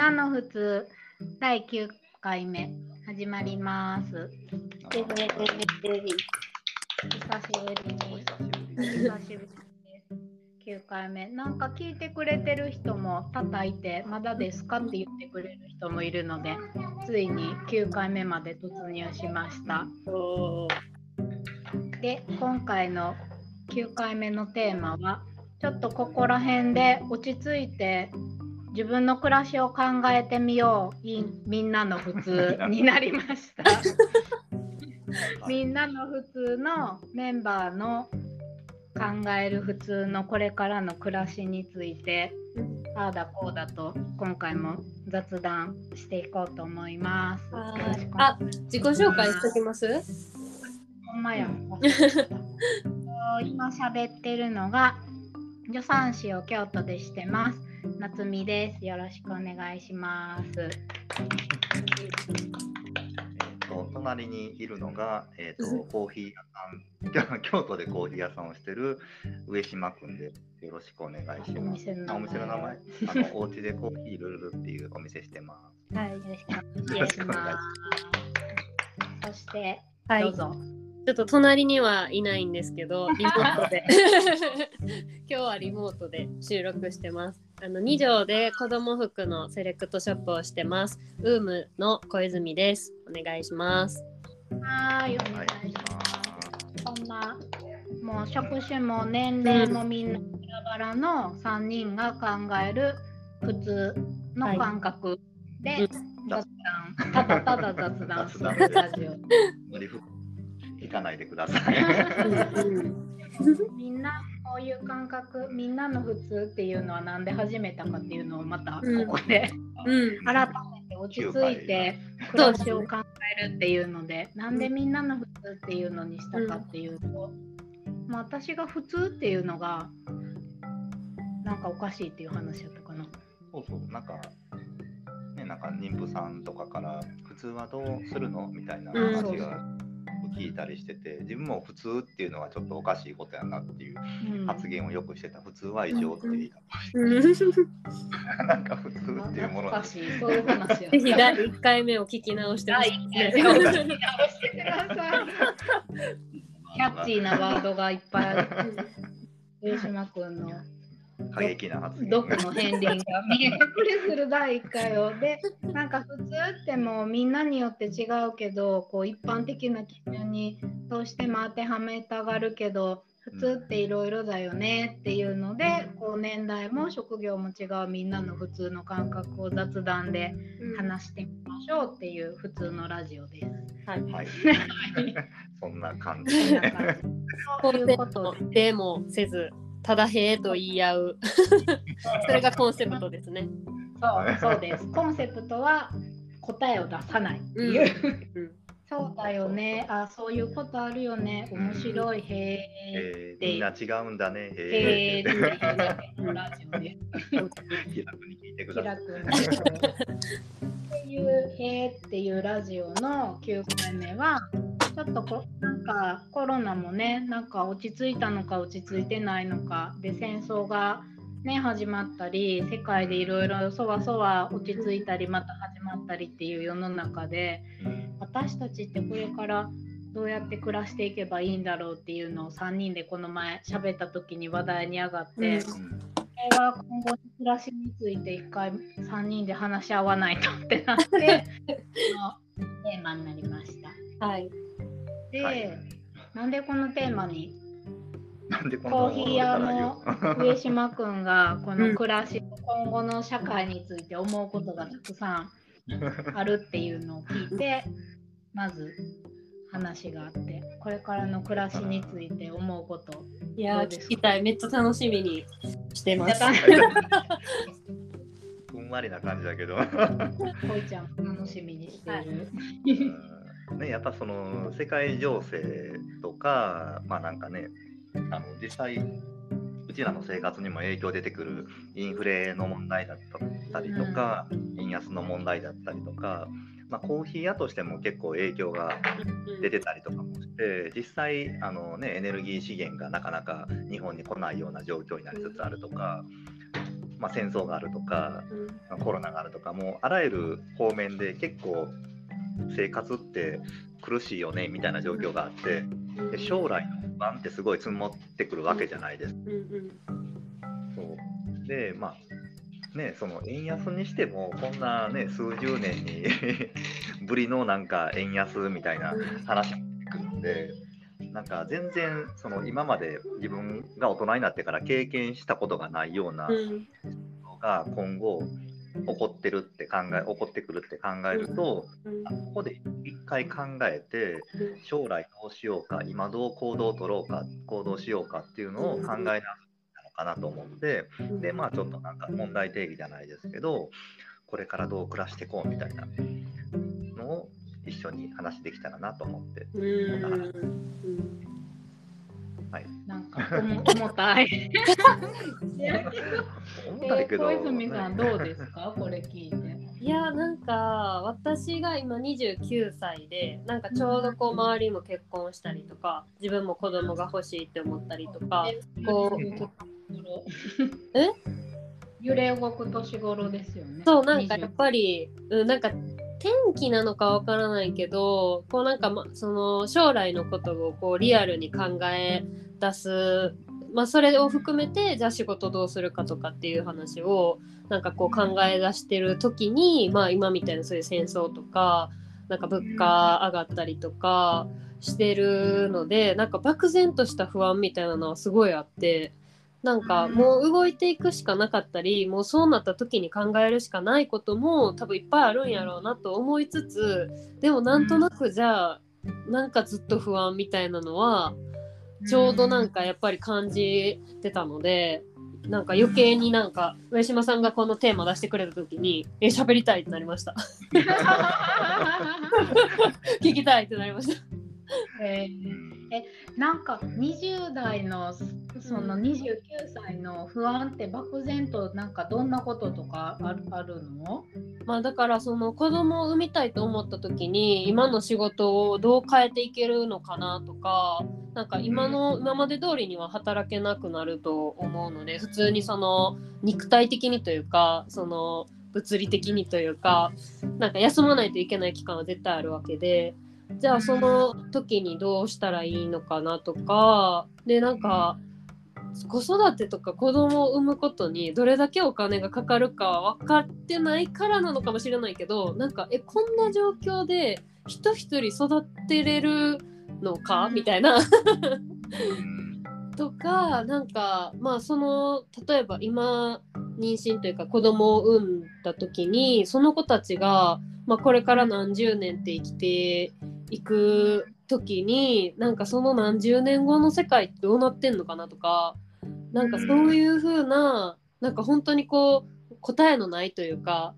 なの普通第9回目始まります。久しぶりです。久しぶりです。9回目。なんか聞いてくれてる人も叩いて、まだですかって言ってくれる人もいるので、ついに9回目まで突入しました。で、今回の9回目のテーマは、ちょっとここら辺で落ち着いて自分の暮らしを考えてみよういみんなの普通 になりました。みんなの普通のメンバーの考える普通のこれからの暮らしについてああだこうだと今回も雑談していこうと思います。あ、自己紹介しときます？ほんまや。今喋ってるのが助産師を京都でしてます。夏美です。よろしくお願いします。えーと隣にいるのが、えー、とコーヒー屋さん 京都でコーヒー屋さんをしてる上島くんでよろしくお願いしおます。お店の名前あの お家でコーヒールルルっていうお店してまはいよ。ろしくお願いします。そして、はい。どうぞ。ちょっと隣にはいないんですけど、リモートで。今日はリモートで収録してます。あの2畳で子供服のセレクトショップをしてます。ウームの小泉です。お願いします。はーい、おす。願はいいししま。ますそんな、もう職種も年齢もみんなバラバラの3人が考える普通の感覚ではい雑談、ただただ雑談するラジオ。無理ふ行かないでください。みんなこういう感覚、みんなの普通っていうのはなんで始めたかっていうのをまたうん。ここでうん。改めて落ち着いて暮らしを考えるっていうので、なんでみんなの普通っていうのにしたかっていうと、まあ、私が普通っていうのがなんかおかしいっていう話やったかな。そうそう、なんか、ね、なんか妊婦さんとかから、普通はどうするの？みたいなうん。話が聞いたりしてて、自分も普通っていうのはちょっとおかしいことやなっていううん発言をよくしてた、普通は異常っていう言いうん方。なんか普通っていうもの懐かしい、そういう話やぜひ第1回目を聞き直してほしいね。第一回目を聞き直してください。キャッチーなワードがいっぱいある。上島君の過激な発言。毒の片鱗が見え隠れする第1回をでなんか普通ってもうみんなによって違うけどこう一般的な基準にどうしても当てはめたがるけど普通っていろいろだよねっていうのでこう年代も職業も違うみんなの普通の感覚を雑談で話してみましょうっていう普通のラジオです。はい。はい。そんな感じそんな感じそういうことででもせず、ただへえと言い合う。それがコンセプトですね。そうそうです。コンセプトは答えを出さないっていう。うんそうだよね。あ、そういうことあるよね。面白い。へえ。えーみんな違うんだね。へえ。へっていうラジオで気楽に聞いてください。気楽に。っていう、へえっていうラジオの9回目は、ちょっとこなんかコロナもね、なんか落ち着いたのか落ち着いてないのか、で、戦争がね、始まったり、世界でいろいろそわそわ落ち着いたり、また始まったりっていう世の中で、私たちってこれからどうやって暮らしていけばいいんだろうっていうのを3人でこの前喋った時に話題に上がって、うんうんこれは今後の暮らしについて一回3人で話し合わないとってなって このテーマになりました。はい。で、はいなんでこのテーマになんでこんなコーヒー屋の上島くんがこうんの暮らし今後の社会について思うことがたくさんあるっていうのを聞いてまず話があってこれからの暮らしについて思うこといや聞きたい。めっちゃ楽しみにしてます。ふんわりな感じだけど。こいちゃんも楽しみにしている。うん ね、やっぱその世界情勢とか、まあなんかね、あの実際、うちらの生活にも影響出てくるインフレの問題だったりとか、円安の問題だったりとか、まあ、コーヒー屋としても結構影響が出てたりとかもして、実際あの、ね、エネルギー資源がなかなか日本に来ないような状況になりつつあるとか、まあ、戦争があるとかコロナがあるとかもうあらゆる方面で結構生活って苦しいよねみたいな状況があってで将来の不安ってすごい積もってくるわけじゃないですそう。でまあねその円安にしてもこんなね数十年に ぶりのなんか円安みたいな話が出てくるんで。なんか全然その今まで自分が大人になってから経験したことがないようなうん。のが今後起こってるって考え起こってくるって考えると、ここで一回考えて将来どうしようか今どう行動を取ろうか行動しようかっていうのを考えなのかなと思ってうん。でまあちょっとなんか問題定義じゃないですけどこれからどう暮らしていこうみたいなのを一緒に話できたらなと思って。はい、なんか重重たい。思ったんだけど、小泉さんどうですか？これ聞いて。いやなんか私が今29歳でなんかちょうどこう周りも結婚したりとか自分も子供が欲しいって思ったりとかこうえ？揺れ動く年頃ですよね。そうなんかやっぱり、うん、なんか天気なのかわからないけどこうなんか、ま、その将来のことをこうリアルに考え出す、まあ、それを含めてじゃあ仕事どうするかとかっていう話をなんかこう考え出してる時に、まあ、今みたいなそういう戦争とかなんか物価上がったりとかしてるのでなんか漠然とした不安みたいなのはすごいあって。なんかもう動いていくしかなかったりもうそうなった時に考えるしかないことも多分いっぱいあるんやろうなと思いつつでもなんとなくじゃあなんかずっと不安みたいなのはちょうどなんかやっぱり感じてたのでなんか余計になんか上島さんがこのテーマ出してくれた時にえ喋りたいってなりました。聞きたいってなりました。えー。なんか20代のその29歳の不安って漠然となんかどんなこととかあるあるの？まあだからその子供を産みたいと思った時に今の仕事をどう変えていけるのかなとかなんか今の今まで通りには働けなくなると思うので普通にその肉体的にというかその物理的にというかなんか休まないといけない期間は絶対あるわけでじゃあその時にどうしたらいいのかなとかでなんか子育てとか子供を産むことにどれだけお金がかかるかは分かってないからなのかもしれないけどなんかえこんな状況で人一人育てれるのかみたいな。とかなんかまあその例えば今妊娠というか子供を産んだ時にその子たちが、まあ、これから何十年って生きていく時になんかその何十年後の世界ってどうなってんのかなとかなんかそういう風ななんか本当にこう答えのないというか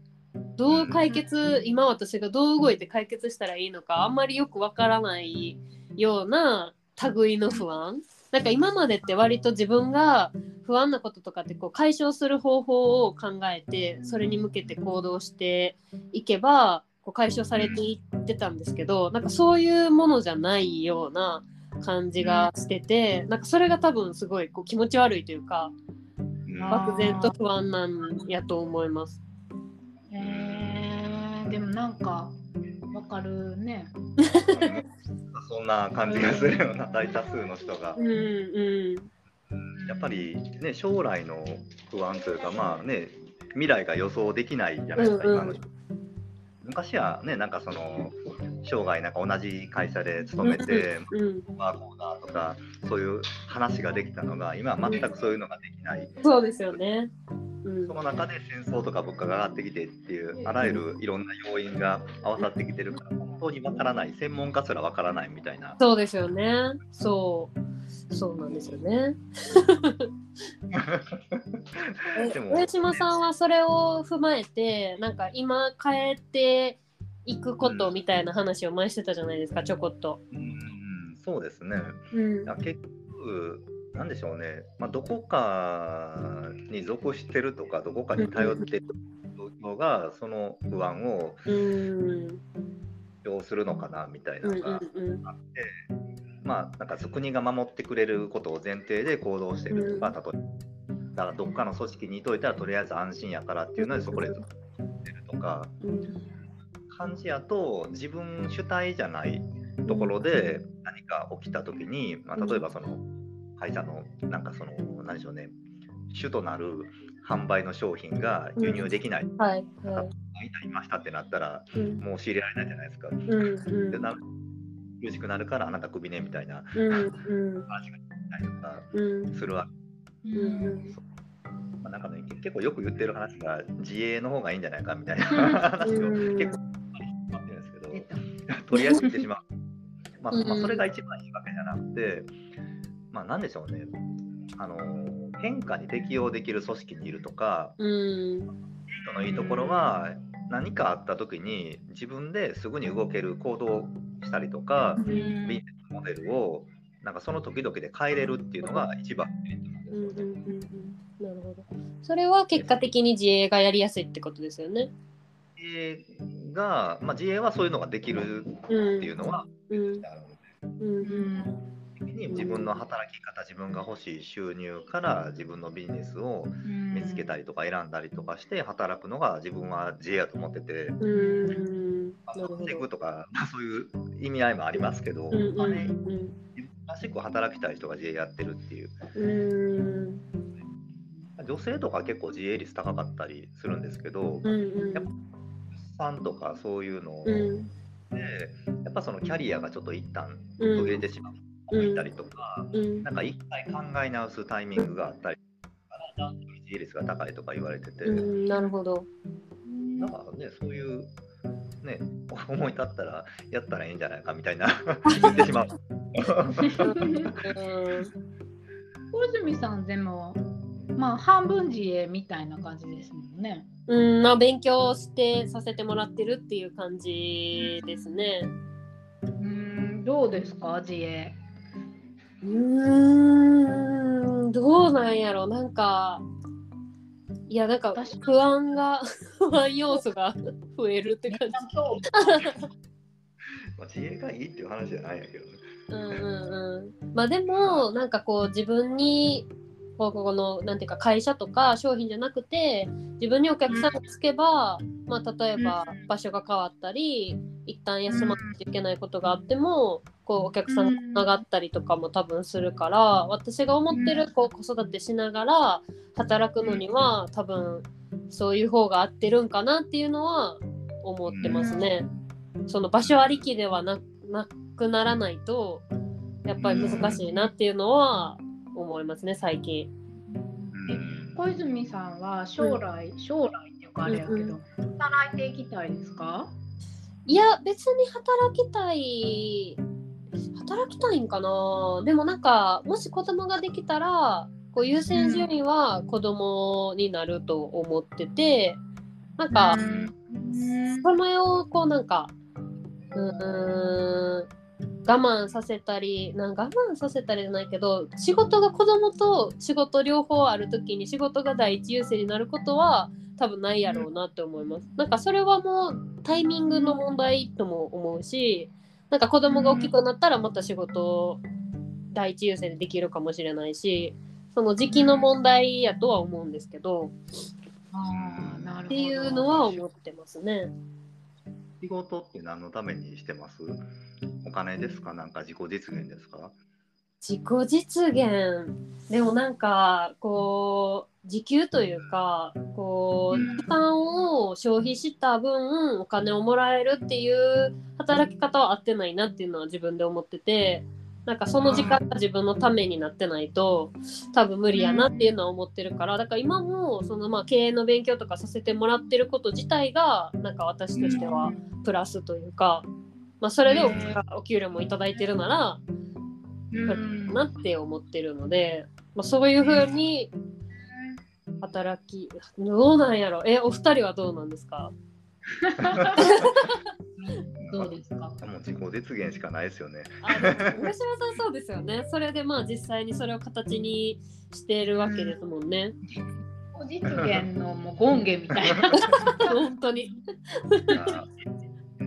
どう解決今私がどう動いて解決したらいいのかあんまりよくわからないような類の不安。なんか今までって割と自分が不安なこととかってこう解消する方法を考えてそれに向けて行動していけばこう解消されていってたんですけどなんかそういうものじゃないような感じがしててなんかそれが多分すごいこう気持ち悪いというか漠然と不安なんやと思います。えー、でもなんかわかるね。そんな感じがするような大多数の人が。うんうん。やっぱりね将来の不安というかまあね未来が予想できないじゃないですか、うんうん。今の人昔はねなんかその生涯なんか同じ会社で勤めて、うん、まあこうだとかそういう話ができたのが今は全くそういうのができない、そうですよね。うんその中で戦争とか物価が上がってきてっていうあらゆるいろんな要因が合わさってきてるから本当にわからない専門家すらわからないみたいなそうですよね。そう。そうなんですよね。でも上島さんはそれを踏まえて、なんか今変えていくことみたいな話を前してたじゃないですか、ちょこっと。うんそうですねうん結局、なんでしょうね、まあ、どこかに属してるとか、どこかに頼ってるのが、その不安をうん。要するのかなみたいなうんのがあって、まあ、なんか国が守ってくれることを前提で行動してるとか、例えばだどっかの組織にいといたらとりあえず安心やからっていうのでそこでずってるとかうん。感じやと自分主体じゃないところで何か起きた時に、まあ、例えばその会社のなんかその何でしょうね。主となる販売の商品が輸入できない、はいはい。いましたってなったらうん。もう仕入れられないじゃないですか。うんうん。でな苦しくなるからあなたクビねみたいなうんうん。話がたりとかうん。するわけ、うんうん。まあ、なんかね結構よく言ってる話が自営の方がいいんじゃないかみたいな話をうん。結構言ってるんですけどと。りあえず言ってしまう。まあ、うん。まあ、それが一番いいわけじゃなくて、まあ、なんでしょうね、あの変化に適応できる組織にいるとか、うん人のいいところは、何かあった時に自分ですぐに動ける行動したりとか、ビジネスモデルをなんかその時々で変えれるっていうのが一番メリットなんですうんよね。うんうんうんなるほど。それは結果的に自営がやりやすいってことですよね。自営が、まあ、自営はそういうのができるってうんいうのはうん。あるので。うん的に自分の働き方、自分が欲しい収入から自分のビジネスを見つけたりとか選んだりとかして働くのが自分は自営やと思ってて、稼ぐとか、まあ、そういう意味合いもありますけど、うんうんまあね、うん自分らしく働きたい人が自営やってるっていう。うん。女性とか結構自営率高かったりするんですけど、うんうん。やっぱ出産とかそういうのうん。で、やっぱそのキャリアがちょっと一旦うん。途切れてしまう人がいたりとか、うんなんか一回考え直すタイミングがあったりから自営率が高いとか言われてて、うんなるほどだからね、そういう、ね、思い立ったらやったらいいんじゃないかみたいな 言ってしまう。小泉さんでもまあ半分自営みたいな感じですもんね。うん、まあ勉強してさせてもらってるっていう感じですね。うんどうですか自営。うーん、どうなんやろなんか、いや、なんか確不安が、不安要素が 増えるって感じ。まあ自営がいいっていう話じゃないんやけどね。うんうんうん。まあでも、なんかこう自分に、こうこのなんていうか会社とか商品じゃなくて自分にお客さんがつけば、まあ、例えば場所が変わったり一旦休まないといけないことがあってもこうお客さんがつながったりとかも多分するから私が思ってるこう子育てしながら働くのには多分そういう方が合ってるんかなっていうのは思ってますね。その場所ありきではななくならないとやっぱり難しいなっていうのは思いますね最近。うん。小泉さんは将来、将来っていうかあれやけど、うん。働いていきたいですか？いや別に働きたい働きたいんかな。でもなんかもし子供ができたらこう優先順位は子供になると思っててなんかうん。それをこうなんかうーん我慢させたりなん我慢させたりじゃないけど仕事が子供と仕事両方ある時に仕事が第一優先になることは多分ないやろうなって思います。なんかそれはもうタイミングの問題とも思うしなんか子供が大きくなったらまた仕事を第一優先でできるかもしれないしその時期の問題やとは思うんですけどあーなるほどっていうのは思ってますね。仕事って何のためにしてます？お金ですか？なんか自己実現ですか？自己実現。でもなんかこう時給というかこう時間を消費した分お金をもらえるっていう働き方は合ってないなっていうのは自分で思っててなんかその時間が自分のためになってないと多分無理やなっていうのは思ってるからだから今もそのまあ経営の勉強とかさせてもらってること自体がなんか私としてはプラスというか、まあ、それでおお給料もいただいてるならうん。なって思ってるので、まあ、そういうふうに働きどうなんやろ？えお二人はどうなんですか？どうですか？もう自己実現しかないですよね。あ上島さんそうですよね。それでまあ実際にそれを形にしているわけですもんね。実現のもう権限みたいな。本当に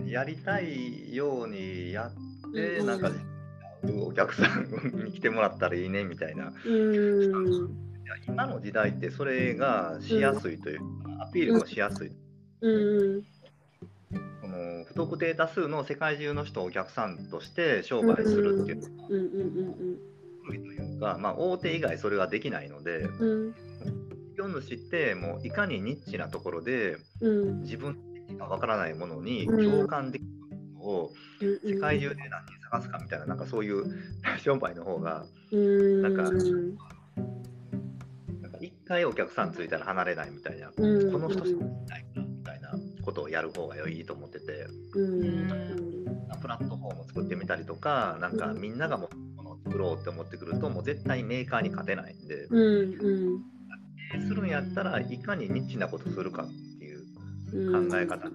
やりたいようにやって、うん。なんかお客さんに来てもらったらいいねみたいな。今の時代ってそれがしやすいというか、アピールもしやすい。うん。この不特定多数の世界中の人をお客さんとして商売するっていうのがというか、まあ、大手以外それができないので、うん。業主ってもういかにニッチなところでうん。自分がわからないものにうん。共感できるものをうん世界中で何人探すかみたいな、なんかそういう 商売の方が、うん。なんか一回お客さんついたら離れないみたいな、うんこの人しかいないみたいなことをやる方がいいと思ってて、うん。プラットフォームを作ってみたりとか、なんかみんなが持ってるものを作ろうって思ってくると、もう絶対メーカーに勝てないんで、うんするんやったらいかにニッチなことするかっ考え方か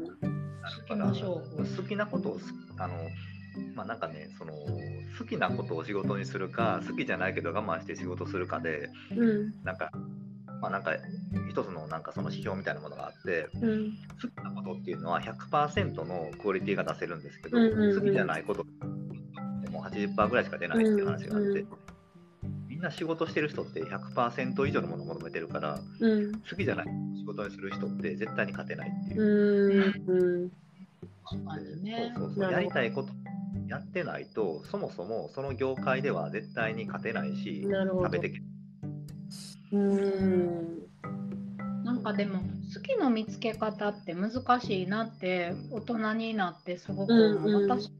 ら、好きなことをすあのまあなんかねその好きなことを仕事にするか好きじゃないけど我慢して仕事するかでうん。なんかまあなんか一つのなんかその指標みたいなものがあってうん。好きなことっていうのは100%のクオリティが出せるんですけど、うんうんうん。好きじゃないことでも80%ぐらいしか出ないっていう話があって、うんうんみんな仕事してる人って100%以上のものを求めてるからうん。好きじゃない仕事にする人って絶対に勝てないっていう。う。ん。そうそやりたいことやってないとそもそもその業界では絶対に勝てないしなるほど。食べてい。けうん。なんかでも好きの見つけ方って難しいなって大人になってすごくうんうん。私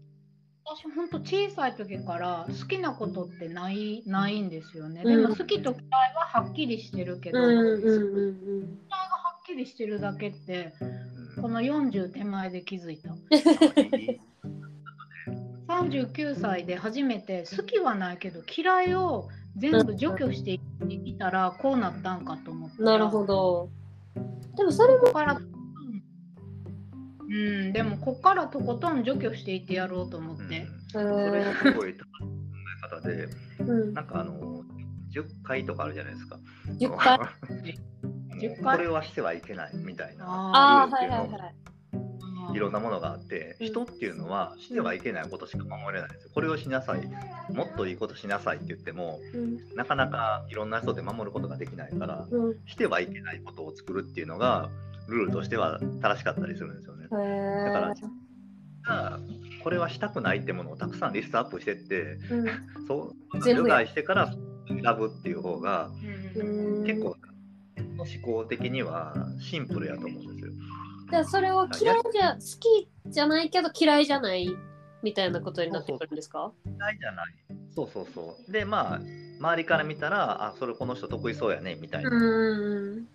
私本当小さい時から好きなことってないないんですよね、でうん。も好きと嫌いははっきりしてるけど、嫌いがうんはっきりしてるだけってうん。この40手前で気づいた。39歳で初めて好きはないけど嫌いを全部除去していったらこうなったんかと思った。らなるほど。でもそれもうん、でもここからとことん除去していってやろうと思って、うん。それすごい考え方でうん。なんかあの10回とかあるじゃないですか。10回？10回？これはしてはいけないみたいなああはいはいはい。いろんなものがあってうん。人っていうのはしてはいけないことしか守れないんですよ。これをしなさい。もっといいことしなさいって言ってもうん。なかなかいろんな人で守ることができないからうん。してはいけないことを作るっていうのがルールとしては正しかったりするんですよね。へだからこれはしたくないってものをたくさんリストアップしてってうん。そう除外してから選ぶっていう方がうん結構思考的にはシンプルやと思うんですよ。じゃあそれを嫌いじゃ好きじゃないけど嫌いじゃないみたいなことになってくるんですか？嫌いじゃない。そうそうそう。でまあ周りから見たらあそれこの人得意そうやねみたいな。うん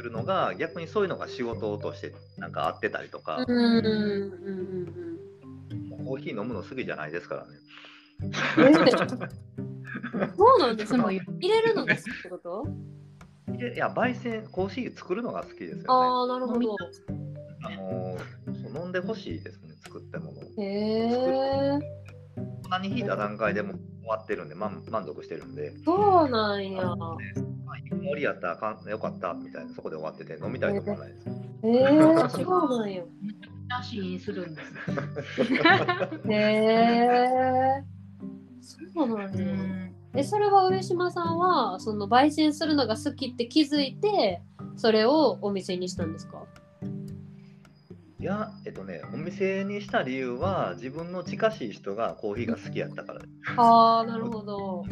するのが逆にそういうのが仕事としてなんか合ってたりとか、コーヒー飲むの好きじゃないですからね。うんそうなんです。かそういう入れるのが好きってこと？でいや焙煎コーヒー作るのが好きですよね。ああなるほど。あのそう飲んでほしいですね作ったものを。へえ粉に引いた段階でもう終わってるんで、満満足してるんで、そうなんやまあ、いい香りやったらかんよかったみたいな、そこで終わってて、飲みたいと思わないです。へえそうなんやなしにするんです。へ えそうなんやうんえそれは上島さんはその焙煎するのが好きって気づいてそれをお店にしたんですか？いや、えっとね、お店にした理由は、自分の近しい人がコーヒーが好きやったからです。ああなるほど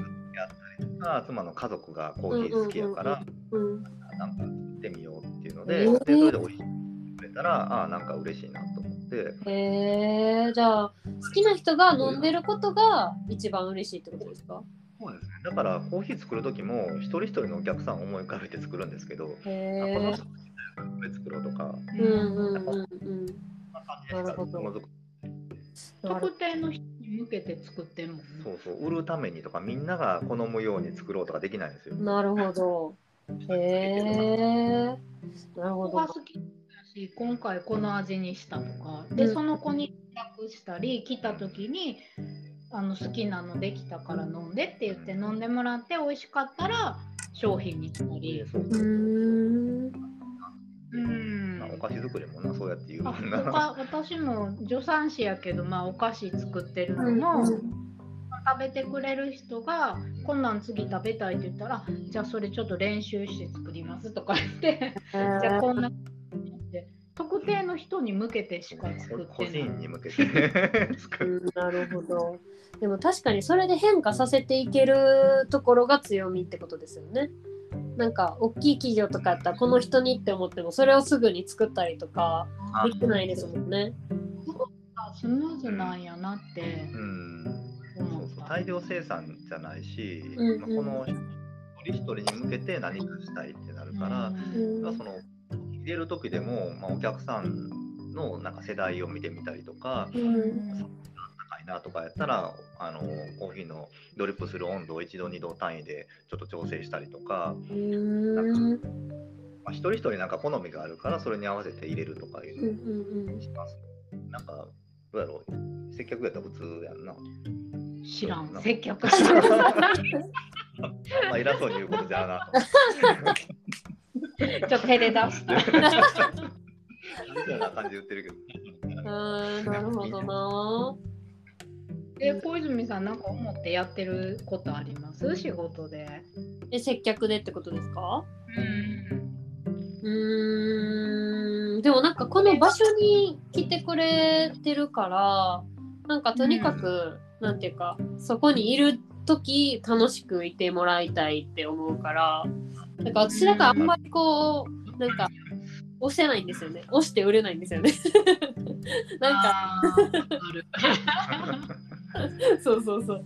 あ妻の家族がコーヒー好きやから、うんなんか行ってみようっていうのえで、ー。でそれで美味しいってくれたら、ああ、なんか嬉しいなと思って、へえじゃあ好きな人が飲んでることが一番嬉しいってことですか？そうですね。だから、コーヒー作る時も、一人一人のお客さんを思い浮かべて作るんですけど、へえあこの人これ作ろうとか、うんうんうんうん。な感じでしかものづく特定の人に向けて作ってんもんね。そうそう、売るためにとか、みんなが好むように作ろうとかできないんですよ。なるほど。へえなるほど。ここが好きだし今回この味にしたとか。で、うん。その子に連絡したり来た時にあの好きなのできたから飲んでって言って飲んでもらって美味しかったら商品にしたり。そうんうんまあお菓子作りもな、そうやって言うあもんな。他私も助産師やけど、まあ、お菓子作ってるのも、食べてくれる人がこんなん次食べたいって言ったらじゃあそれちょっと練習して作りますとか言って じゃあこんなって特定の人に向けてしか作個ってない。人に向けて作る。うんなるほど。でも確かにそれで変化させていけるところが強みってことですよね。なんか大きい企業とかやったらこの人にって思ってもそれをすぐに作ったりとかできないですもんね。あスムーズなんやなってうん。そうそう。た。大量生産じゃないし、うんうん。まあこの一人一人に向けて何かしたいってなるから、うん。まあその入れる時でも、まあ、お客さんのなんか世代を見てみたりとか、うん高いなとかやったらあのコーヒーのドリップする温度を1度2度単位でちょっと調整したりとか、うんまあ、一人一人なんか好みがあるからそれに合わせて入れるとかいううんのをします。なんかどうやろう接客やったら普通やんな。知らんそう接客 まあ偉そうに言うことじゃなと。ちょっと手で出した。みたいな感じで言ってるけど。あーなるほどな。え小泉さんなんか思ってやってることあります？仕事で。え接客でってことですか？うん。うーん。でもなんかこの場所に来てくれてるからなんかとにかく、なんていうかそこにいる時楽しくいてもらいたいって思うからなんか私だからあんまりこうなんか押せないんですよね。押して売れないんですよね。なんか そうそうそう、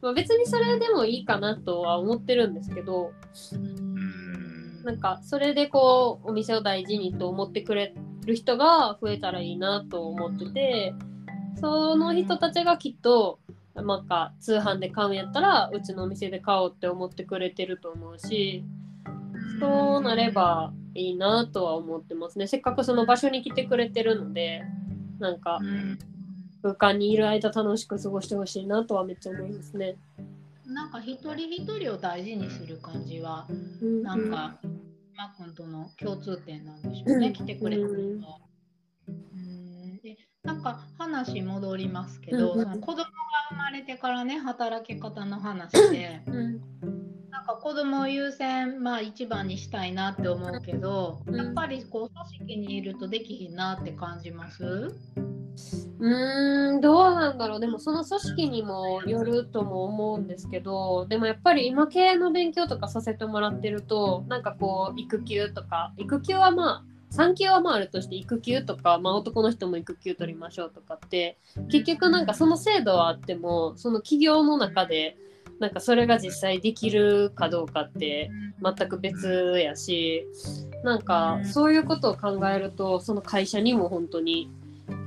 まあ、別にそれでもいいかなとは思ってるんですけどうん。なんかそれでこうお店を大事にと思ってくれる人が増えたらいいなと思っててその人たちがきっとなんか通販で買うんやったらうちのお店で買おうって思ってくれてると思うしそうなればいいなとは思ってますね。せっかくその場所に来てくれてるのでなんかうん空間にいる間楽しく過ごしてほしいなとはめっちゃ思いますね。なんか一人一人を大事にする感じはうん。なんかマックンとの共通点なんでしょうね、うん。来てくれる人は。うん。でなんか話戻りますけど、うん。うんその子供が生まれてからね働き方の話でうん。なんか子供を優先、まあ、一番にしたいなって思うけど、うん。やっぱりこう組織にいるとできひんなって感じます？うーんどうなんだろう。でもその組織にもよるとも思うんですけどでもやっぱり今経営の勉強とかさせてもらってるとなんかこう育休とか育休はまあ産休はまああるとして育休とか、まあ、男の人も育休取りましょうとかって結局なんかその制度はあってもその企業の中でなんかそれが実際できるかどうかって全く別やしなんかそういうことを考えるとその会社にも本当に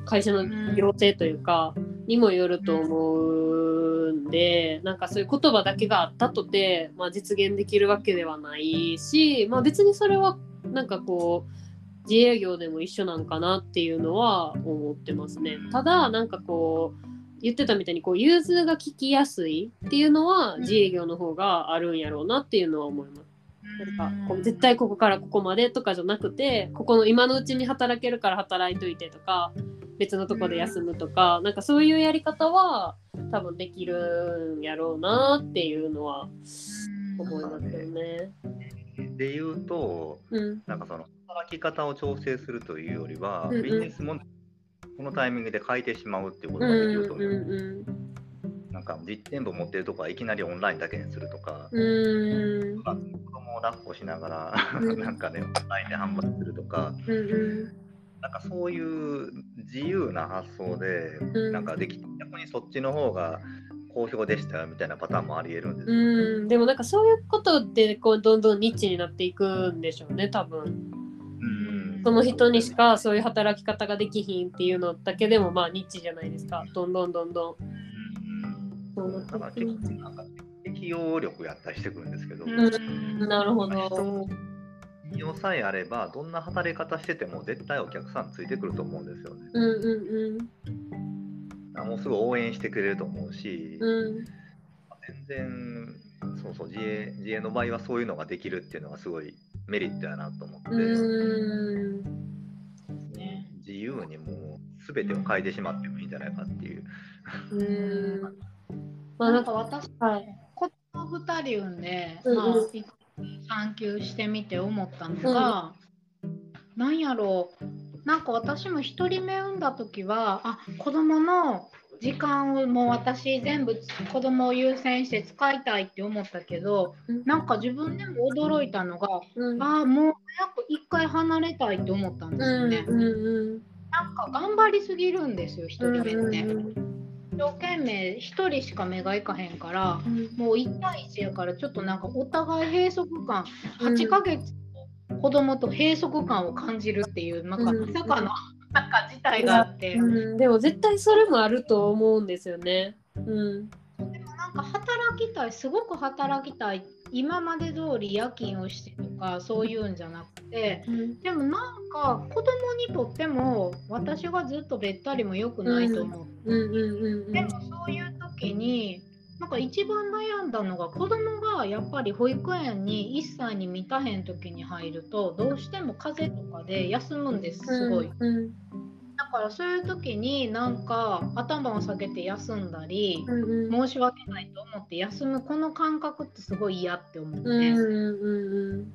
会社の行政というかにもよると思うんでなんかそういう言葉だけがあったとて、まあ、実現できるわけではないし、まあ、別にそれはなんかこう自営業でも一緒なんかなっていうのは思ってますね。ただなんかこう言ってたみたいにこう融通が利きやすいっていうのは自営業の方があるんやろうなっていうのは思います。なんかこう絶対ここからここまでとかじゃなくてここの今のうちに働けるから働いといてとか別のとこで休むとかなんかそういうやり方は多分できるんやろうなっていうのは思いますよね。で言うと、うん。なんかその働き方を調整するというよりは、うんうん。ビジネスもこのタイミングで変えてしまうっていうこうんとができるとう思う。んなんか実店舗持ってるとこはいきなりオンラインだけにするとか、うん。子供を抱っこしながら、うん。なんかね、オンラインで販売するとか、うんなんかそういう自由な発想で、うんなんかでき逆にそっちの方が好評でしたよみたいなパターンもありえるんですよ。うんでもなんかそういうことでこうどんどんニッチになっていくんでしょうね多分。うんその人にしかそういう働き方ができひんっていうのだけでもまあニッチじゃないですかどんどんどんどん。そうなってだから結構なんか適応力やったりしてくるんですけど、うんなるほど。適応さえあればどんな働き方してても絶対お客さんついてくると思うんですよね。うんうんあもうすぐ応援してくれると思うし、うんうん全然そうそう自営自営の場合はそういうのができるっていうのがすごいメリットやなと思って、うんね自由にもう全てを変えてしまってもいいんじゃないかっていう。うん まあなんか私、はい。子供2人産んで、うんうんまあ、産休してみて思ったのが、なんやろう。なんか私も1人目産んだ時はあ子供の時間をもう私全部子供を優先して使いたいって思ったけどうん。なんか自分でも驚いたのがうん。ああもう早く一回離れたいって思ったんですよね。うんうんなんか頑張りすぎるんですよ1人うん目って。うん一生懸命1人しか目がいかへんからもう1対1やからちょっとなんかお互い閉塞感8ヶ月子供と閉塞感を感じるっていうなんかうん。まさかの なんか事態があって、でも絶対それもあると思うんですよね。うん。なんか働きたいすごく働きたい今まで通り夜勤をしてとかそういうんじゃなくてでもなんか子供にとっても私がずっとべったりも良くないと思う。うんうんうんでもそういう時になんか一番悩んだのが子供がやっぱり保育園に1歳に満たへん時に入るとどうしても風邪とかで休むんですすごい。うんだからそういう時になんか頭を下げて休んだりうんうん。申し訳ないと思って休むこの感覚ってすごい嫌って思って、うんうん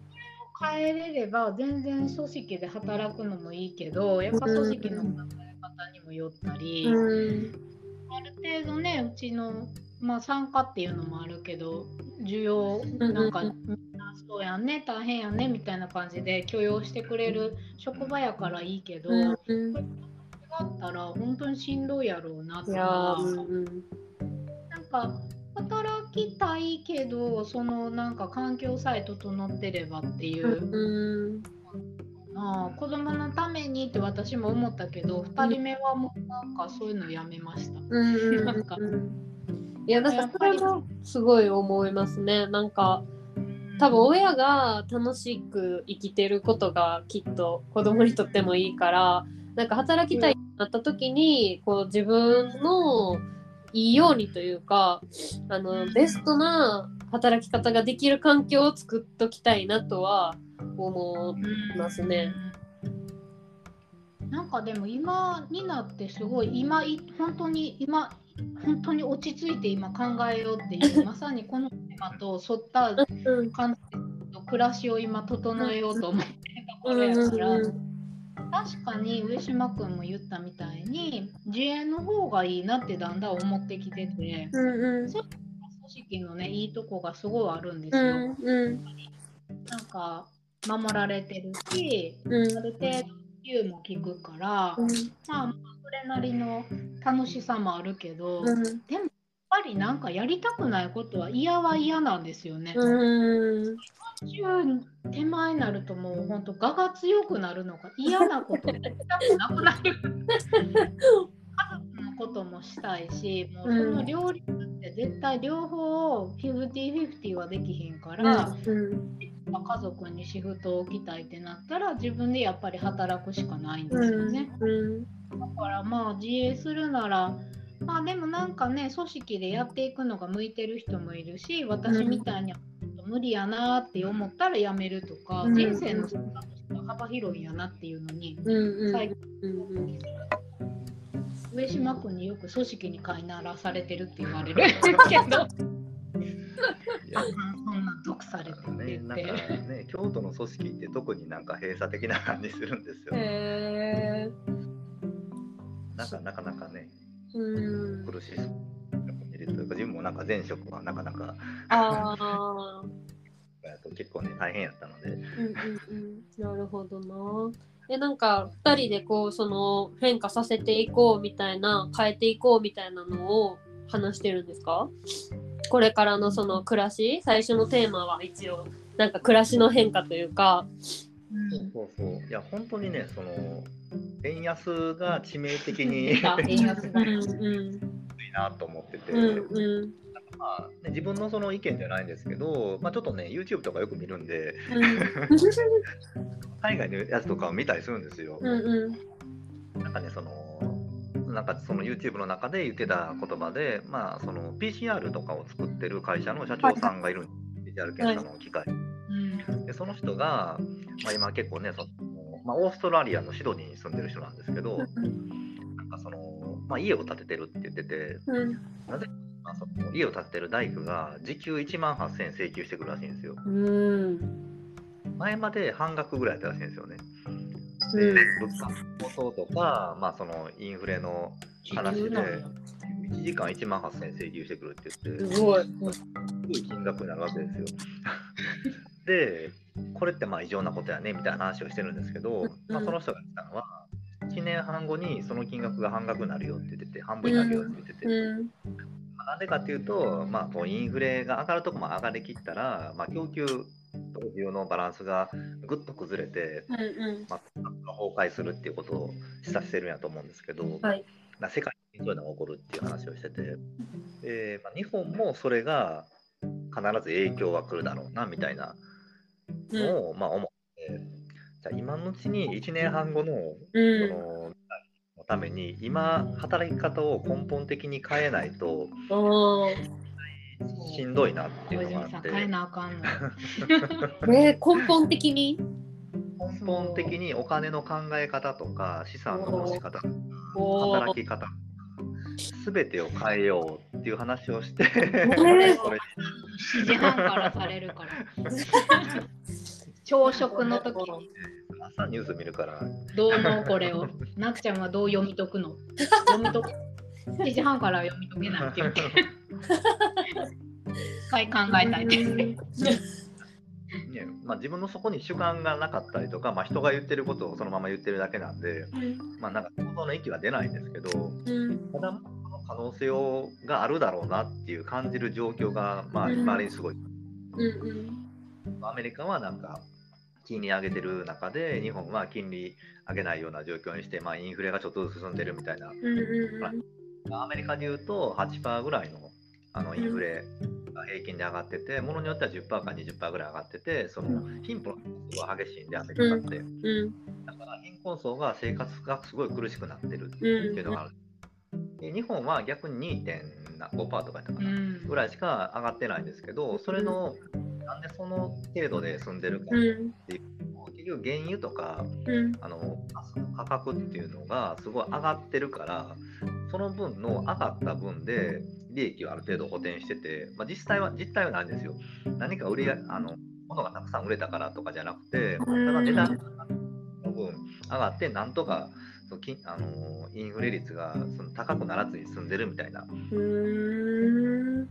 変えれれば全然組織で働くのもいいけどやっぱ組織の考え方にもよったり。うん。ある程度ねうちの、まあ、参加っていうのもあるけど需要なんか、みんなそうやんね大変やんねみたいな感じで許容してくれる職場やからいいけど、うん違うんったら本当にしんどいやろうなっていやいうんうんなんか働きたいけどそのなんか環境さえ整ってればっていう。うんああ子供のためにって私も思ったけど、2人目はもうなんかそういうのやめました。なんか。いやなんかそれはすごい思いますね。なんか多分親が楽しく生きてることがきっと子供にとってもいいからなんか働きたいなった時にこう自分のいいようにというかあのベストな働き方ができる環境を作っときたいなとは思いますね。なんかでも今になってすごい今い本当に今本当に落ち着いて今考えようっていう まさにこのテーマと沿ったうん感じの暮らしを今整えようと思ってるところやから、確かに上島君も言ったみたいに自営の方がいいなってだんだん思ってきててうん組織のねいいとこがすごいあるんですよ。うんうん。なんか守られてるしうん。ある程度理由も聞くから、まあそれなりの楽しさもあるけど、やっぱりなんかやりたくないことは嫌は嫌なんですよね。うん40手前になるともう本当我が強くなるのが嫌なことやりたくなくなる。家族のこともしたいしもうその両立って絶対両方50-50はできひんから、家族にシフトを置きたいってなったら自分でやっぱり働くしかないんですよね。だからまあ自営するならまあでもなんかね組織でやっていくのが向いてる人もいるし私みたいに無理やなって思ったらやめるとか、うん人生の選択肢が幅広いんやなっていうのに、最近上島君によく組織に飼いならされてるって言われるけど いや あそんな毒されてってね、言って。なんかね、京都の組織って特になんか閉鎖的な感じするんですよ。へなんかなかなかね、うん。苦しい見るというか、自分もなんか前職はなかなかあ 結構ね大変やったので、うんうんうん。なるほどな。えなんか2人でこうその変化させていこうみたいな変えていこうみたいなのを話してるんですか？これからのその暮らし？最初のテーマは一応なんか暮らしの変化というか。うんそうそう。いや本当にねその円安が致命的に あ円安なと思ってて、うんうん。まあね、自分のその意見じゃないんですけど、まあ、ちょっとね YouTube とかよく見るんで 海外のやつとかを見たりするんですよ。うんうん。なんかねそのなんかその YouTube の中で言ってた言葉で、まあ、その PCR とかを作ってる会社の社長さんがいるんです、PCR 検査の機械。うんでその人が、まあ、今結構ねその、まあ、オーストラリアのシドニーに住んでる人なんですけど、なんかその、まあ、家を建ててるって言ってて、うんなぜまあ、その家を建ててる大工が時給1万8000円請求してくるらしいんですよ。うん。前まで半額ぐらいだったらしいんですよね。うんで、物価の高騰とか、まあ、そのインフレの話で、時給なんや1時間1万8000円請求してくるって言って、すごい。すごい金額になるわけですよ。で、これってまあ異常なことやねみたいな話をしてるんですけど、まあ、その人が言ったのは、1年半後にその金額が半額になるよって言ってて、半分になるよって言ってて、なんでかっていうと、まあ、こうインフレが上がるとこも上がりきったら、まあ、供給と需要のバランスがぐっと崩れて、うんうん。まあ、崩壊するっていうことを示唆してるんやと思うんですけど、はい。まあ世界にそういうのが起こるっていう話をしてて、でまあ、日本もそれが必ず影響は来るだろうなみたいなのを、まあ、思って、じゃあ今のうちに1年半後のうん。そののために今働き方を根本的に変えないとしんどいなっていうのがあって。変えなあかんの。えー、根本的に？根本的にお金の考え方とか資産の持ち方働き方全てを変えようっていう話をして、7時半からされるから。朝食の時に朝ニュース見るからどう思うこれを。なくちゃんはどう読み解くの？読み解く？7時半から読み解けないって言って。一回考えたいです。ねまあ、自分のそこに主観がなかったりとか、まあ、人が言ってることをそのまま言ってるだけなんで、まあ、なんか想像の域は出ないんですけどうん。ただ可能性をがあるだろうなっていう感じる状況が、まあ、うん。周りにすごい。うんうん。アメリカはなんか金利上げてる中で日本は金利上げないような状況にして、まあ、インフレがちょっとずつ進んでるみたいな。うんうんアメリカでいうと8%ぐらいのあのインフレが平均で上がってて、ものによっては10%か20%ぐらい上がってて、その貧富の差が激しいんで、アメリカって。だから貧困層が生活がすごい苦しくなってるってうんいうのがある。で日本は逆に2.5%とかやったかうな、ん。ぐらいしか上がってないんですけど、それのなんでその程度で住んでるかうんっていうと、結局原油とかうん。あの価格っていうのがすごい上がってるからその分の上がった分で利益をある程度補填してて、まあ、実際は実態はないんですよ。何か売りあの物がたくさん売れたからとかじゃなくてただ値段の分上がってなんとかその金あのインフレ率がその高くならずに済んでるみたいな。うん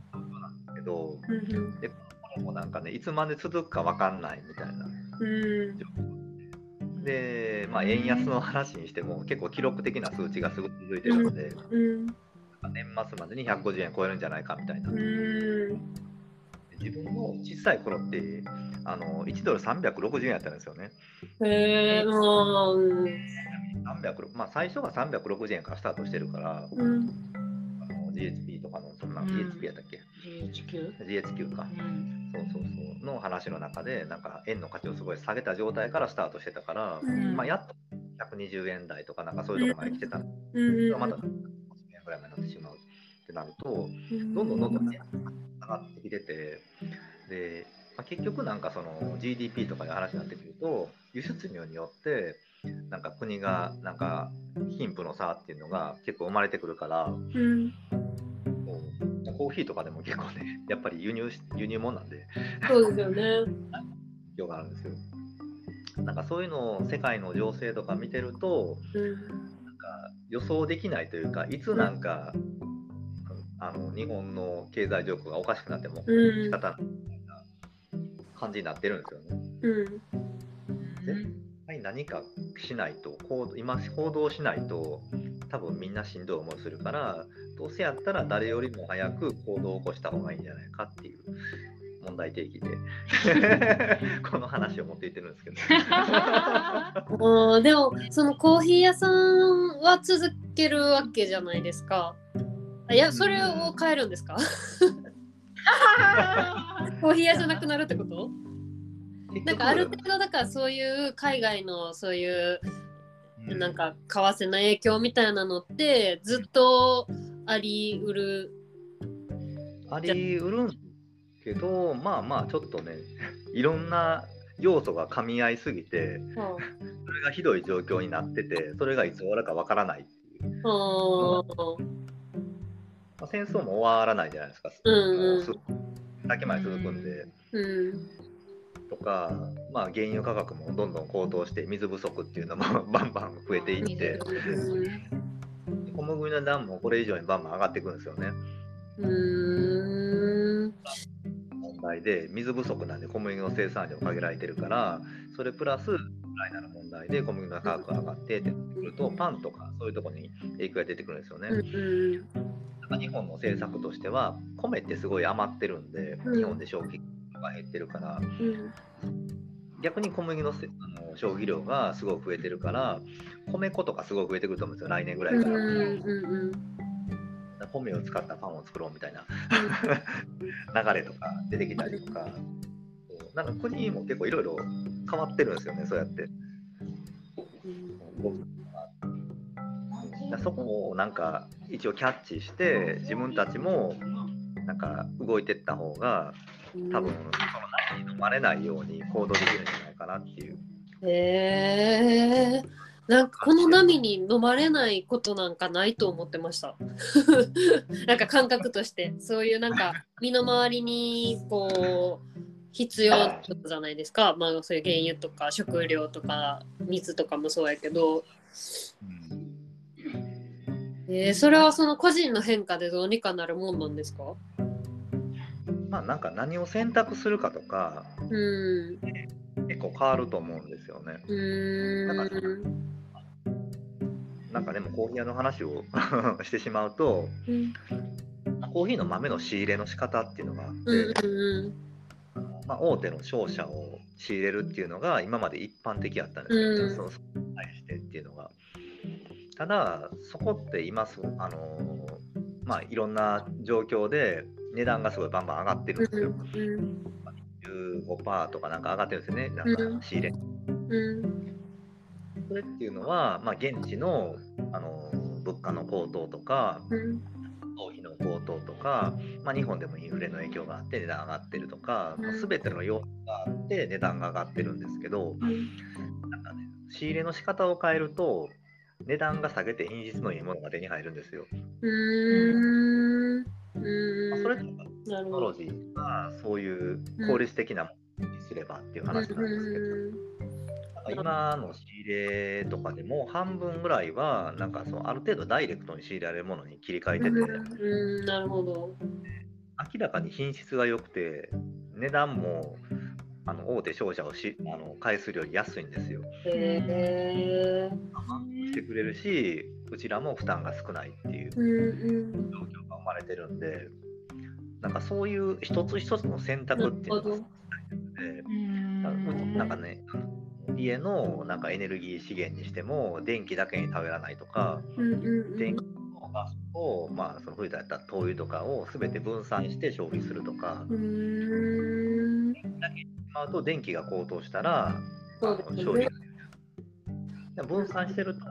けどうんでこれもなんかねいつまで続くか分かんないみたいな。うん。で、まあ、円安の話にしても結構記録的な数値がすごく続いてるので、うん年末までに150円超えるんじゃないかみたいな。うん。自分の小さい頃ってあの1ドル360円やったんですよね。へえもううん300まあ、最初が360円からスタートしてるから、うん。あの GHP とかの、そんなうん GHP やったっけ、GHQ? ?GHQ か。うん。そうそうそう。の話の中で、なんか円の価値をすごい下げた状態からスタートしてたから、うん。まあ、やっと120円台とか、なんかそういうところまで来てた。のうん。が、また50円ぐらいまでなってしまうってなると、うん。どんどんどんどん、ね、上がってきてて、でまあ、結局なんかその GDP とかいう話になってくると、輸出入によって、なんか国がなんか貧富の差っていうのが結構生まれてくるから、うん。コーヒーとかでも結構ね、やっぱり輸入し輸入物なんで、そうですよね。必要があるんですよ。なんかそういうのを世界の情勢とか見てると、うんなんか予想できないというか、いつなんか、あの日本の経済状況がおかしくなってもうん。仕方ないみたいな感じになってるんですよね。うんはい、何かしないと、行動今行動しないと、多分みんなしんどい思いするから、どうせやったら誰よりも早く行動を起こした方がいいんじゃないかっていう問題提起で、この話を持っていってるんですけど。でもそのコーヒー屋さんは続けるわけじゃないですか。あいやそれを変えるんですか？コーヒー屋じゃなくなるってこと？なんかある程度だからそういう海外のそういううんなんか為替の影響みたいなのってずっとありうる。ありうるんけど、まあまあ、ちょっとね、いろんな要素が噛み合いすぎて、それがひどい状況になってて、それがいつ終わるかわからないっていう。戦争も終わらないじゃないですか。うんうんもうす先まで続くんで。うんとか、まあ、原油価格もどんどん高騰して水不足っていうのも バンバン増えていって。小麦の値段もこれ以上にバンバン上がっていくんですよね。うーん。問題で水不足なんで小麦の生産量限られてるからそれプラスウクライナの問題で小麦の価格が上がってってなってくるとパンとかそういうところに影響が出てくるんですよね。うん日本の政策としては米ってすごい余ってるんでうん。日本で消費が減ってるからうん。逆に小麦のせあの消費量がすごく増えてるから米粉とかすごい増えてくると思うんですよ来年ぐらいから。うんうん米を使ったパンを作ろうみたいな。流れとか出てきたりとか、なんか国も結構いろいろ変わってるんですよね、そうやって。だそこをなんか一応キャッチして、自分たちもなんか動いていった方が、うん多分その波に飲まれないように行動できるんじゃないかなっていう。へえなんかこの波に飲まれないことなんかないと思ってました。なんか感覚としてそういうなんか身の回りにこう必要なことじゃないですか。まあそういう原油とか食料とか水とかもそうやけど、えーそれはその個人の変化でどうにかなるもんなんですか？まあなんか何を選択するかとかうん。結構変わると思うんですよね。うーん。なんかでもコーヒー屋の話を してしまうと、うんコーヒーの豆の仕入れの仕方っていうのがあって、うんうんまあ、大手の商社を仕入れるっていうのが今まで一般的やったんですよ、うん。そのに対してっていうのが。ただ、そこって今すあのーまあ、いろんな状況で値段がすごいバンバン上がってるんですよ。15%とかなんか上がってるんですよね、なんうん。か仕入れ。うん。それっていうのは、まあ、現地の、あのー物価の高騰とか、うん。消費の高騰とか、まあ、日本でもインフレの影響があって値段上がってるとか、まあ、うん。全ての要因があって値段が上がってるんですけど、なんかね、仕入れの仕方を変えると値段が下げて品質のいいものが手に入るんですよ。まあ、それとかテクノロジーがそういう効率的なものにすればっていう話なんですけど、今の仕入れとかでも半分ぐらいはなんかそのある程度ダイレクトに仕入れられるものに切り替えてて、うん。うん。なるほど。明らかに品質が良くて値段もあの大手商社をしあの買いするより安いんですよ。へえしてくれるしうちらも負担が少ないっていう状況が生まれてるんでなんかそういう一つ一つの選択っていうのがなるほでうん。なんかね家のなんかエネルギー資源にしても電気だけに頼らないとかうんうん電気とガスを、まあ、その冬だったら灯油とかを全て分散して消費するとかんしまうと電気が高騰したらそうですね。消費がで分散してると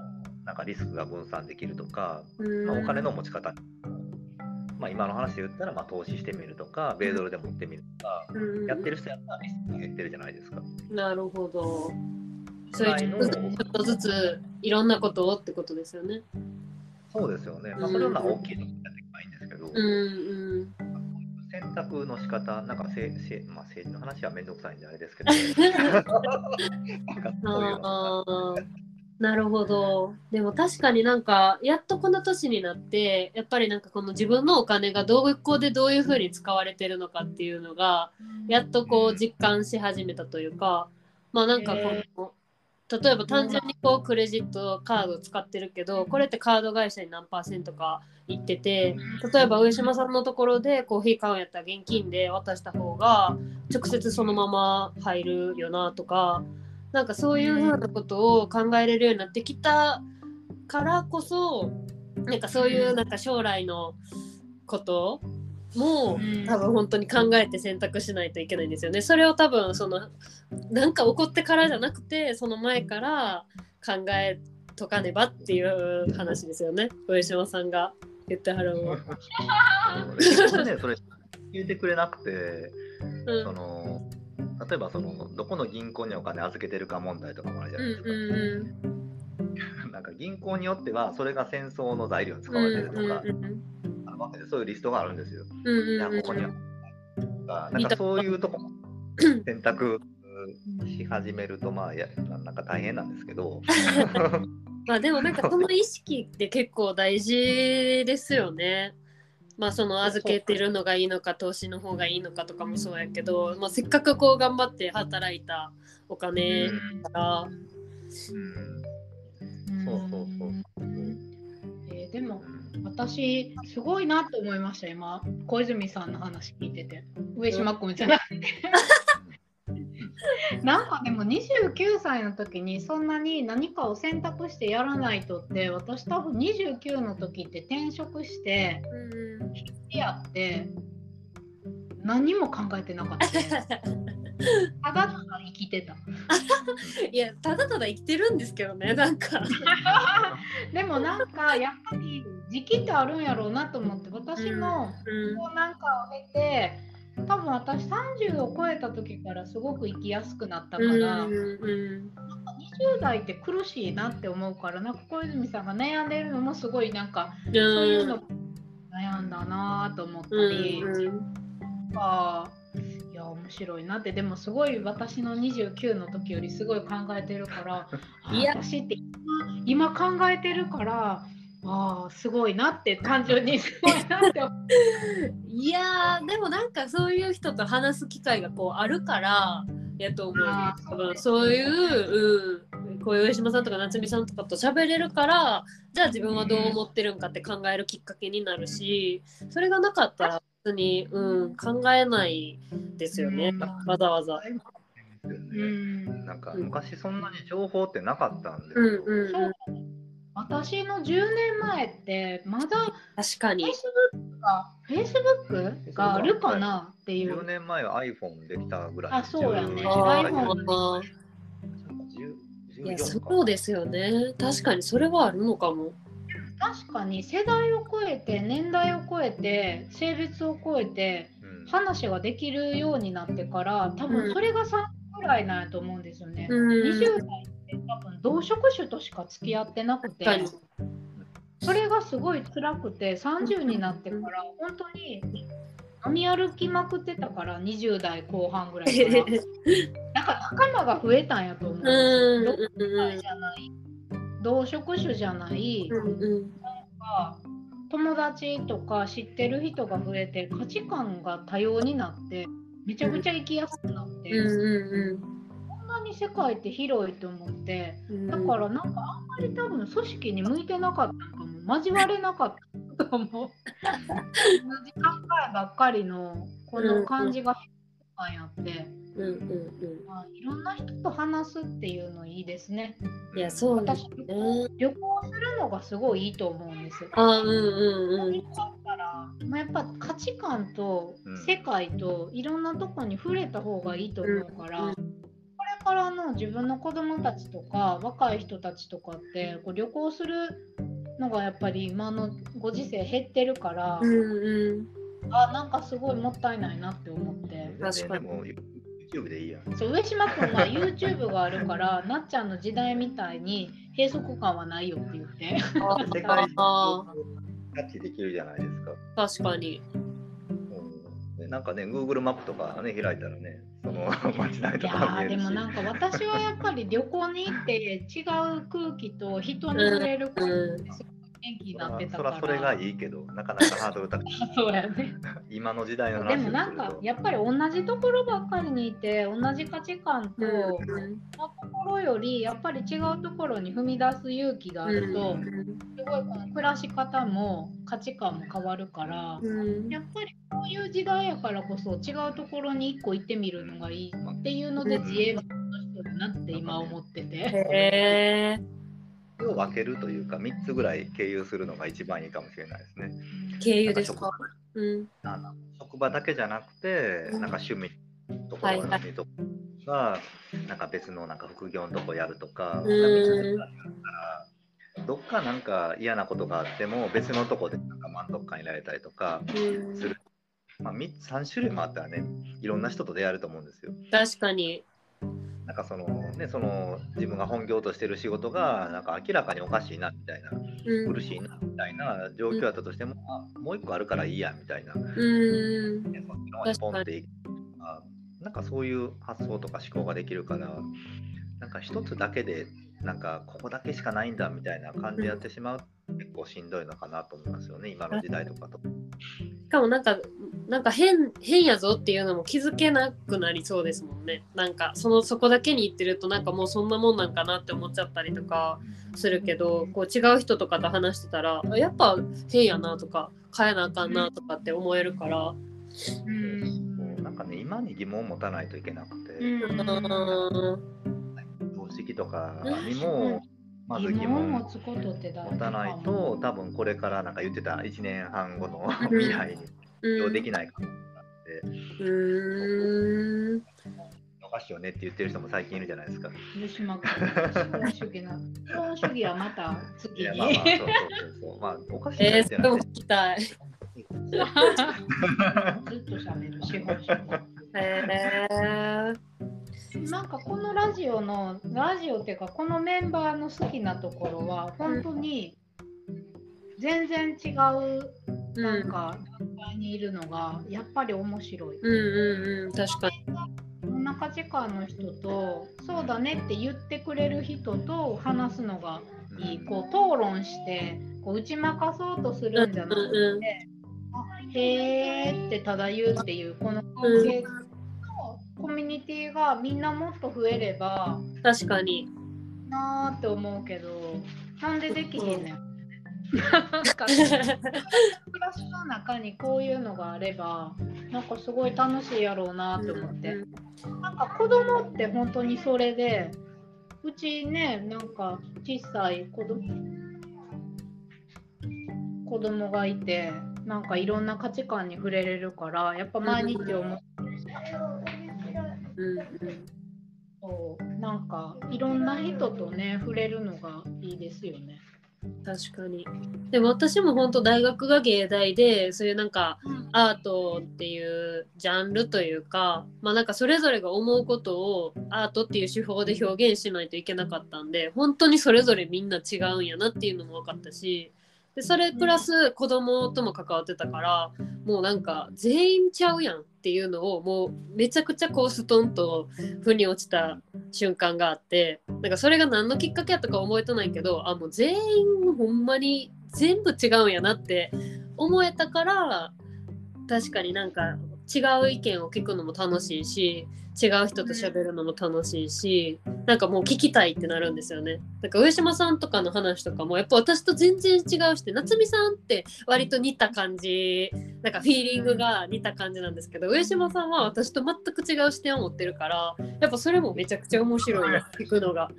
なんかリスクが分散できるとか、まあ、お金の持ち方。まあ、今の話で言ったらまあ投資してみるとか米ドルで持ってみるとかうん。やってる人やったらリスクが減ってるじゃないですか。なるほど。それちょっとずついろんなことをってことですよね。そうですよね。まあ、それはまあ大きいのやっていけばいいんですけど、うんうん選択の仕方なんかせせ、まあ、政治の話はめんどくさいんであれですけど、なるほど。でも確かになんかやっとこの年になってやっぱりなんかこの自分のお金がどこでどういうふうに使われてるのかっていうのがやっとこう実感し始めたというかまあなんかこの例えば単純にこうクレジットカードを使ってるけどこれってカード会社に何パーセントか言ってて例えば上島さんのところでコーヒー買うんやったら現金で渡した方が直接そのまま入るよなとかなんかそういうふうなことを考えれるようになってきたからこそなんかそういうなんか将来のこともうん。多分本当に考えて選択しないといけないんですよね。それを多分そのなんか起こってからじゃなくてその前から考えとかねばっていう話ですよね。上島さんが言ってはるね、それ言ってくれなくて、うん。その例えばそのどこの銀行にお金預けてるか問題とかもあるじゃうないですか。んうんなんか銀行によってはそれが戦争の材料に使うんわれてるとか、うんうんそういうリストがあるんですよ。うんうんうんここにはなんかそういうとこ選択し始めるとまあいやなんか大変なんですけど まあでもなんかその意識って結構大事ですよね。まあその預けてるのがいいのか投資の方がいいのかとかもそうやけど、まあ、せっかくこう頑張って働いたお金だから、そうそうそうえーでも私すごいなと思いました今。小泉さんの話聞いてて。上島君じゃなくて なんかでも29歳の時にそんなに何かを選択してやらないとって私多分29の時って転職してやって何も考えてなかった。ただただ生きてた。いやただただ生きてるんですけどねなんか。でもなんかやっぱり時期ってあるんやろうなと思って私もうん。こうなんかを経て多分私30を超えた時からすごく生きやすくなったから、うんうん20代って苦しいなって思うからなんか小泉さんが悩んでるのもすごいなんかうんそういうの悩んだなと思ったり、うんうんあいや面白いなって。でもすごい私の29の時よりすごい考えてるからあいや私って今今考えてるからあーすごいなって単純にすごいなって。いやーでもなんかそういう人と話す機会がこうあるからやと思う。そういう、うん、こういう上島さんとか夏美さんとかと喋れるからじゃあ自分はどう思ってるんかって考えるきっかけになるしそれがなかったら別に、うん、考えないですよね。うん。わざわざ。うんなんか昔そんなに情報ってなかったんですうんよ。うん。うん、私の10年前ってまだ確かに。Facebook が Facebook があるかなってい10う。年前は iPhone できたぐらい。あそうやね10あ iPhone ー10いや14かそうですよね確かにそれはあるのかも。確かに世代を超えて年代を超えて性別を超えてうん話ができるようになってから多分それが3ぐらいなんやと思うんですよね。うん20代って多分同職種としか付き合ってなくてそれがすごい辛くて30になってから本当に飲み歩きまくってたから20代後半ぐらいからなんか仲間が増えたんやと思う同世代じゃない。同職種じゃない。うんうん。か友達とか知ってる人が増えて価値観が多様になってめちゃくちゃ生きやすくなって、うんこんなに世界って広いと思ってうん。だからなんかあんまり多分組織に向いてなかったのかも。交われなかったと思う。同じ考えばっかりのこの感じが変やって、うんうんまあ、いろんな人と話すっていうのいいですね。うんいやそうです私ね。旅行するのがすごいいいと思うんです。よあうんうんうん。行ったら、まあ、やっぱ価値観とうん世界といろんなとこに触れた方がいいと思うから、うんこれからの自分の子供たちとか若い人たちとかってこう旅行するのがやっぱり今のご時世減ってるから、うんうんあなんかすごいもったいないなって思って。確かにでも YouTube でいいやん。そう上島君は YouTube があるから なっちゃんの時代みたいに閉塞感はないよって言って世界あキャッチできるじゃないですか。確かに。うんでなんかね、Google マップとかね、開いたらね、その 街並みいやとか見えるし。ーでもなんか私はやっぱり旅行に行って違う空気と人に触れることす元気になってたから、そらそれがいいけど、なかなかハードル高い。そうやね今の時代の話でもなんかやっぱり同じところばっかりにいて同じ価値観と、うんのところよりやっぱり違うところに踏み出す勇気があると、すごいこの暮らし方も価値観も変わるから、うんやっぱりこういう時代やからこそ違うところに一個行ってみるのがいいっていうのでうん自営が楽しそうだなって今思ってて。へえ。を分けるというか、3つぐらい経由するのが一番いいかもしれないですね。経由ですか？職場だけじゃなくて、うんなんか趣味ところの趣味とか、なんか別のなんか副業のとこやるとか、うん三つぐらいやったらどっかなんか嫌なことがあっても別のとこでなんか満足感得られたりとかうんする。まあ、3, 3種類もあったらね、いろんな人と出会えると思うんですよ。確かに。なんかそのねその自分が本業としてる仕事がなんか明らかにおかしいなみたいなうん。苦しいなみたいな状況だったとしても、あもう一個あるからいいやみたいな、ね、うん。そっちの方にポンっていくあなんかそういう発想とか思考ができるからなんか一つだけでなんかここだけしかないんだみたいな感じでやってしまうと結構しんどいのかなと思いますよね今の時代とかと。しかもなんかなんか変変やぞっていうのも気づけなくなりそうですもんね。なんかそのそこだけに言ってるとなんかもうそんなもんなんかなって思っちゃったりとかするけどこう違う人とかと話してたらあやっぱ変やなとか変えなあかんなとかって思えるから。うん。なんかね今に疑問を持たないといけなくて、うん。常識とかにもまず疑疑問を問持たないかとも多分これからなんか言ってた1年半後のうん。未来にうん利用できないかもって。うーん。おかしいよねって言ってる人も最近いるじゃないですか。広島から資本主義な資本主義はまたい次にやまあまあそうそうそうそう。まあおかしいよねえー、って。いうのはそれも聞きたい。ずっと喋る資本主義へえなんかこのラジオのラジオっていうかこのメンバーの好きなところは本当に全然違ううんなん。か団体にいるのがやっぱり面白い。うんうんうん。確かに。こんな価値観の人とそうだねって言ってくれる人と話すのがいい。こう討論してこう打ち負かそうとするんじゃなくて、うんうんあへーってただ言うっていうこの関係のコミュニティがみんなもっと増えれば確かに。なーって思うけどなんでできへんねん。なんか暮らしの中にこういうのがあればなんかすごい楽しいやろうなって思って。なんか子供って本当にそれでうちねなんか小さい子供子供がいてなんかいろんな価値観に触れれるからやっぱ毎日思ってうんうんそうなんかいろんな人とね触れるのがいいですよね。確かに。でも私も本当大学が芸大でそういうなんかアートっていうジャンルというかまあなんかそれぞれが思うことをアートっていう手法で表現しないといけなかったんで本当にそれぞれみんな違うんやなっていうのも分かったしでそれプラス子供とも関わってたからもうなんか全員ちゃうやんっていうのをもうめちゃくちゃこうストンと腑に落ちた瞬間があってなんかそれが何のきっかけやとか覚えてないけどあもう全員ほんまに全部違うんやなって思えたから確かになんか違う意見を聞くのも楽しいし違う人と喋るのも楽しいしなんかもう聞きたいってなるんですよね。なんか上島さんとかの話とかもやっぱ私と全然違うし夏美さんって割と似た感じなんかフィーリングが似た感じなんですけど上島さんは私と全く違う視点を持ってるからやっぱそれもめちゃくちゃ面白いな聞くのが。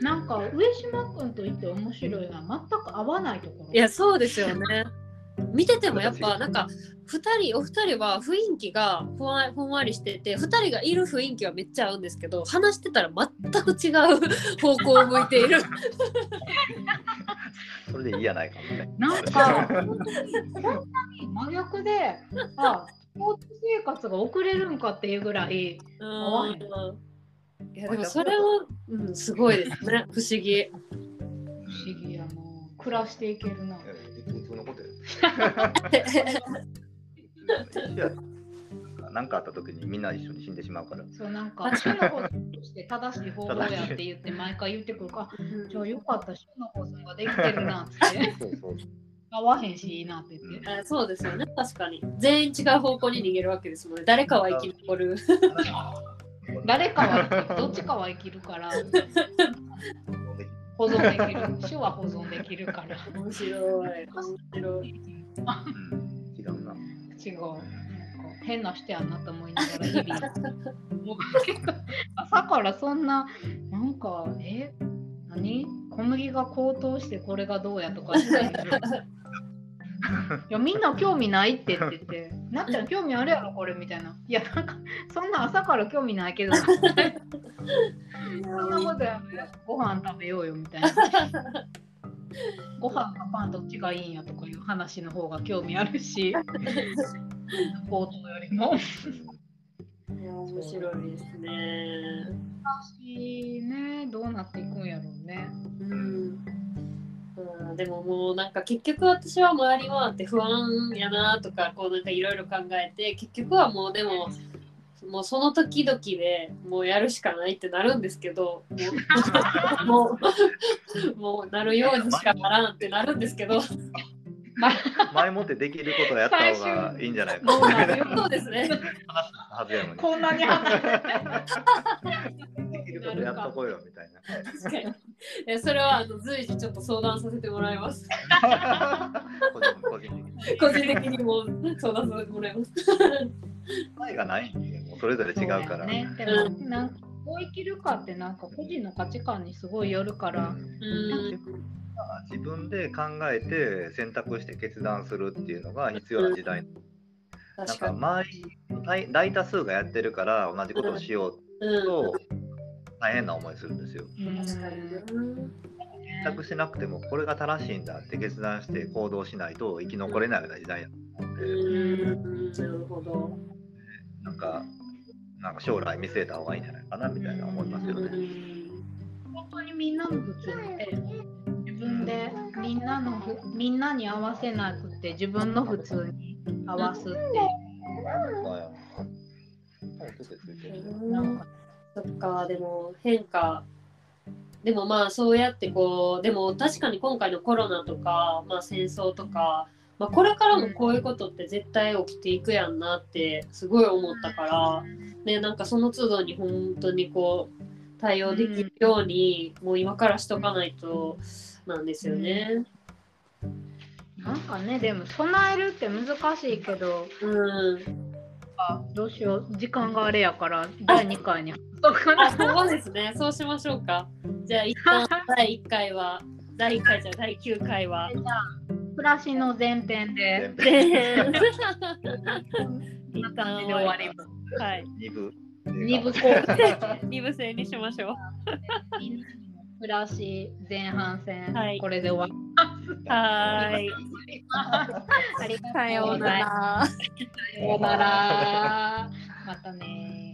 なんか上島君といって面白いのは全く合わないところ。いやそうですよね。見ててもやっぱなんか2人お二人は雰囲気がふわふんわりしてて2人がいる雰囲気はめっちゃ合うんですけど話してたら全く違う 方向を向いている。それでいいやないかもね。なんか本当に真逆で あスポーツ生活が送れるんかっていうぐらいわへんいやでもそれは、うん、すごいですね不思議。不思議やな暮らしていけるな。普通のことや何かあった時にみんな一緒に死んでしまうから。そうなんか主の法則として正しい方法やって言って毎回言ってくるからじゃあよかった主の法則ができてるなって。そうそう合わへんしいいなって言って。あそうですよね。確かに。全員違う方向に逃げるわけですもんね。誰かは生き残る。誰かはどっちかは生きるから 保存できる。主は保存できるから。面白い。面白い。うん。違うな。違う変な人やなと思いながら日々思うけど。朝からそんななんかえ？何？小麦が高騰してこれがどうやとか。言っていやみんな興味ないってって言って なっちゃん興味あるやろこれみたいな。いやなんかそんな朝から興味ないけどなそんなことやめよご飯食べようよみたいな。ご飯かパンどっちがいいんやとかいう話の方が興味あるし高騰よりも。面白いですね。しね。どうなっていくんやろうね。うんうん、でももうなんか結局私は回り回って不安やなとかこうなんかいろいろ考えて結局はもうでももうその時々でもうやるしかないってなるんですけどもうもうもうなるようにしかならんってなるんですけど。前もってできることはやった方がいいんじゃないか。そうですね。こんなに話してできることやっとこうよみたいな。確かにえそれはあの随時ちょっと相談させてもらいます。個人的に。個人的にも相談させてもらいます。答えがないもうそれぞれ違うから。ね、でもなんかどう生きるかってなんか個人の価値観にすごいよるから。うん自分で考えて選択して決断するっていうのが必要な時代。なんか。周り大大多数がやってるから同じことをしよううんと大変な思いするんですよ。選択しなくてもこれが正しいんだって決断して行動しないと生き残れないような時代なので、うん。なるほど。なんかなんか将来見据えた方がいいんじゃないかなみたいな思いますよね。本当にみんなの普通って自分でみんなのふみんなに合わせなくて自分の普通に合わすっていう。なんかそっかでも変化。でもまあそうやってこうでも確かに今回のコロナとか、まあ、戦争とか、まあ、これからもこういうことって絶対起きていくやんなってすごい思ったから、ね、なんかその都度に本当にこう対応できるように、もう今からしとかないとなんですよね。なんかねでも備えるって難しいけどうん、あどうしよう時間があれやから第2回にそうですねそうしましょうか。じゃあ一旦第1回は第1回じゃ第9回は。じゃあ暮らしの前編でで 一旦終わります はい。二部。二部構成 二部制にしましょう。暮らし前半戦、はいこれで終わりはい。ありがとうさようなら。さようならまたね